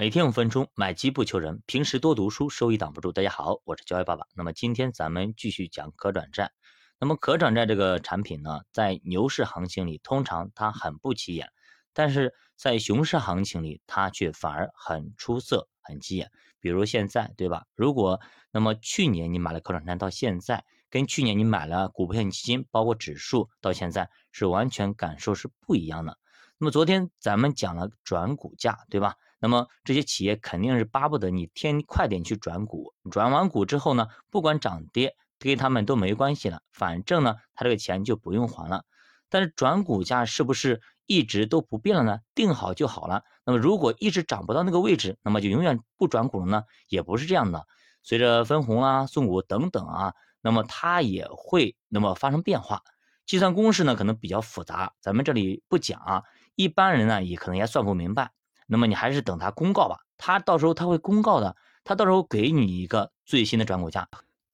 每天五分钟，买机不求人，平时多读书，收益挡不住。大家好，我是教育爸爸。那么今天咱们继续讲可转债。那么可转债这个产品呢，在牛市行情里通常它很不起眼，但是在熊市行情里，它却反而很出色、很起眼。比如现在，对吧？如果那么去年你买了可转债，到现在跟去年你买了股票基金，包括指数，到现在是完全感受是不一样的。那么昨天咱们讲了转股价，对吧？那么这些企业肯定是巴不得你天快点去转股，转完股之后呢，不管涨跌，对他们都没关系了，反正呢，他这个钱就不用还了。但是转股价是不是一直都不变了呢？定好就好了。那么如果一直涨不到那个位置，那么就永远不转股了呢？也不是这样的。随着分红啊、送股等等啊，那么它也会那么发生变化。计算公式呢，可能比较复杂，咱们这里不讲啊。一般人呢，也可能也算不明白。那么你还是等它公告吧，它到时候它会公告的，它到时候给你一个最新的转股价，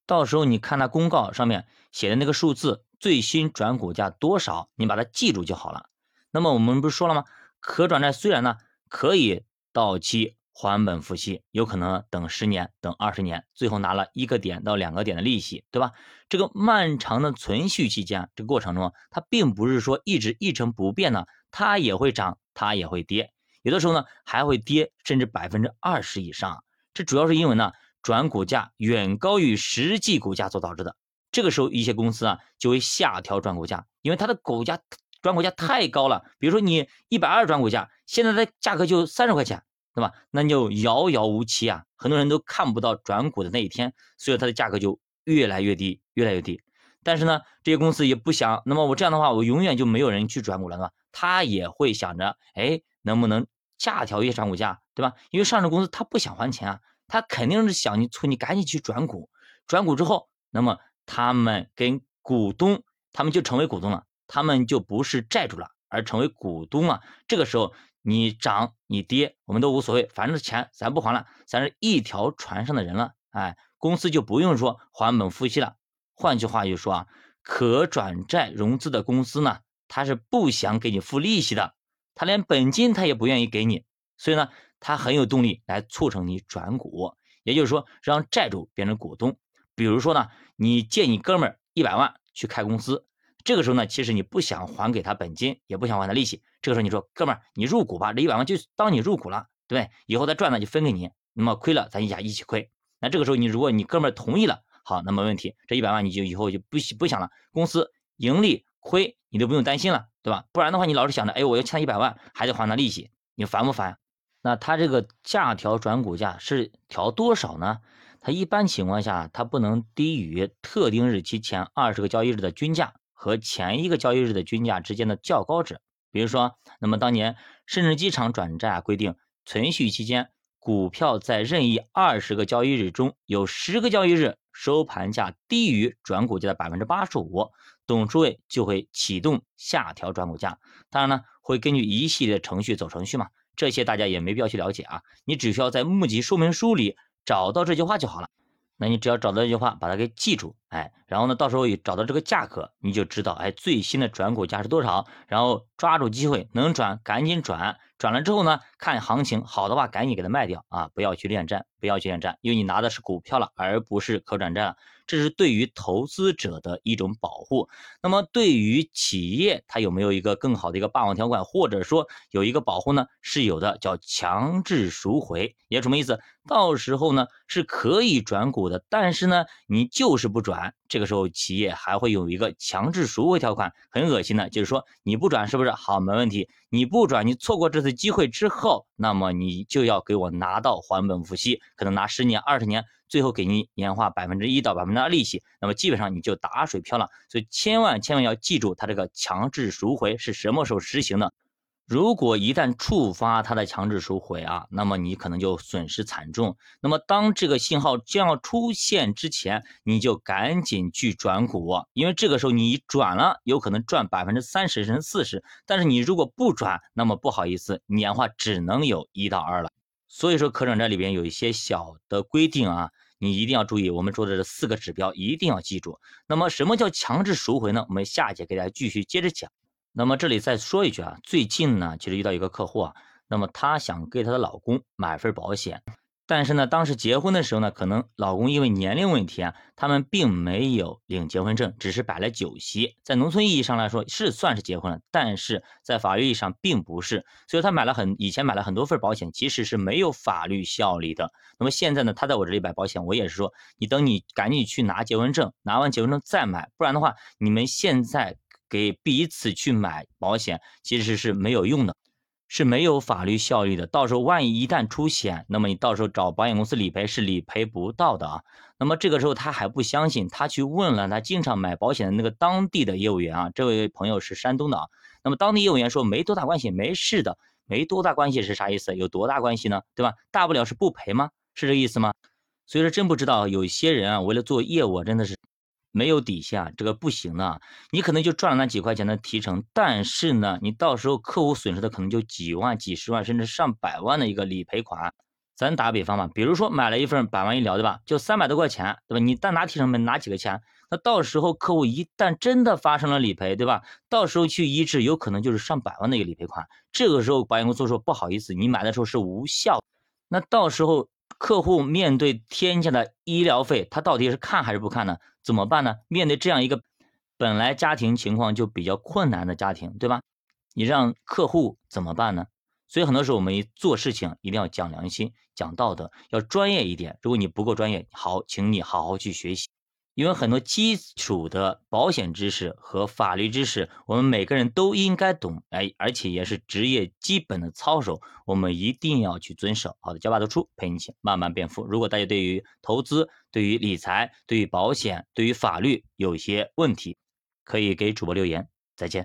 到时候你看它公告上面写的那个数字，最新转股价多少，你把它记住就好了。那么我们不是说了吗？可转债虽然呢可以到期还本付息，有可能等十年、等二十年，最后拿了一个点到两个点的利息，对吧？这个漫长的存续期间，这个过程中，它并不是说一直一成不变的，它也会涨，它也会跌。有的时候呢还会跌，甚至百分之二十以上。这主要是因为呢转股价远高于实际股价所导致的。这个时候一些公司啊就会下调转股价，因为它的股价转股价太高了。比如说你一百二转股价，现在的价格就三十块钱，对吧？那就遥遥无期啊，很多人都看不到转股的那一天，所以它的价格就越来越低，越来越低。但是呢这些公司也不想，那么我这样的话我永远就没有人去转股了，对吧？他也会想着，哎，能不能？下调一些转股价，对吧？因为上市公司他不想还钱啊，他肯定是想你催你赶紧去转股，转股之后，那么他们跟股东，他们就成为股东了，他们就不是债主了，而成为股东了。这个时候你涨你跌，我们都无所谓，反正钱咱不还了，咱是一条船上的人了，哎，公司就不用说还本付息了。换句话就说啊，可转债融资的公司呢，他是不想给你付利息的。他连本金他也不愿意给你，所以呢，他很有动力来促成你转股，也就是说让债主变成股东。比如说呢，你借你哥们儿一百万去开公司，这个时候呢，其实你不想还给他本金，也不想还他利息。这个时候你说，哥们儿，你入股吧，这一百万就当你入股了，对对？以后他赚了就分给你，那么亏了咱一家一起亏。那这个时候你如果你哥们儿同意了，好，那么问题，这一百万你就以后就不不想了，公司盈利亏你都不用担心了。对吧？不然的话，你老是想着，哎，我要欠他一百万，还得还他利息，你烦不烦？那他这个下调转股价是调多少呢？它一般情况下，它不能低于特定日期前二十个交易日的均价和前一个交易日的均价之间的较高值。比如说，那么当年深圳机场转债规定，存续期间，股票在任意二十个交易日中有十个交易日收盘价低于转股价的百分之八十五。董事会就会启动下调转股价，当然呢，会根据一系列程序走程序嘛，这些大家也没必要去了解啊，你只需要在募集说明书里找到这句话就好了。那你只要找到这句话，把它给记住，哎，然后呢，到时候也找到这个价格，你就知道，哎，最新的转股价是多少，然后抓住机会，能转赶紧转，转了之后呢，看行情好的话，赶紧给它卖掉啊，不要去恋战，不要去恋战，因为你拿的是股票了，而不是可转债了。这是对于投资者的一种保护。那么对于企业，它有没有一个更好的一个霸王条款，或者说有一个保护呢？是有的，叫强制赎回。也什么意思？到时候呢是可以转股的，但是呢你就是不转，这个时候企业还会有一个强制赎回条款。很恶心的，就是说你不转是不是？好，没问题。你不转，你错过这次机会之后，那么你就要给我拿到还本付息，可能拿十年、二十年。最后给你年化百分之一到百分之二利息，那么基本上你就打水漂了。所以千万千万要记住，它这个强制赎回是什么时候实行的？如果一旦触发它的强制赎回啊，那么你可能就损失惨重。那么当这个信号将要出现之前，你就赶紧去转股，因为这个时候你转了，有可能赚百分之三十甚至四十。但是你如果不转，那么不好意思，年化只能有一到二了。所以说，可转债里边有一些小的规定啊。你一定要注意，我们说的这四个指标一定要记住。那么什么叫强制赎回呢？我们下节给大家继续接着讲。那么这里再说一句啊，最近呢，其实遇到一个客户啊，那么她想给她的老公买份保险。但是呢，当时结婚的时候呢，可能老公因为年龄问题啊，他们并没有领结婚证，只是摆了酒席。在农村意义上来说是算是结婚了，但是在法律意义上并不是。所以他买了很以前买了很多份保险，其实是没有法律效力的。那么现在呢，他在我这里买保险，我也是说，你等你赶紧去拿结婚证，拿完结婚证再买，不然的话，你们现在给彼此去买保险其实是没有用的。是没有法律效力的，到时候万一一旦出险，那么你到时候找保险公司理赔是理赔不到的啊。那么这个时候他还不相信，他去问了他经常买保险的那个当地的业务员啊，这位朋友是山东的啊。那么当地业务员说没多大关系，没事的，没多大关系是啥意思？有多大关系呢？对吧？大不了是不赔吗？是这意思吗？所以说真不知道，有些人啊，为了做业务真的是。没有底下，这个不行的。你可能就赚了那几块钱的提成，但是呢，你到时候客户损失的可能就几万、几十万，甚至上百万的一个理赔款。咱打个比方吧，比如说买了一份百万医疗，对吧？就三百多块钱，对吧？你单拿提成没拿几个钱？那到时候客户一旦真的发生了理赔，对吧？到时候去医治，有可能就是上百万的一个理赔款。这个时候保险公司说不好意思，你买的时候是无效。那到时候客户面对天价的医疗费，他到底是看还是不看呢？怎么办呢？面对这样一个本来家庭情况就比较困难的家庭，对吧？你让客户怎么办呢？所以很多时候我们做事情一定要讲良心、讲道德，要专业一点。如果你不够专业，好，请你好好去学习。因为很多基础的保险知识和法律知识，我们每个人都应该懂，哎，而且也是职业基本的操守，我们一定要去遵守。好的，交爸读书陪你一起慢慢变富。如果大家对于投资、对于理财、对于保险、对于法律有些问题，可以给主播留言。再见。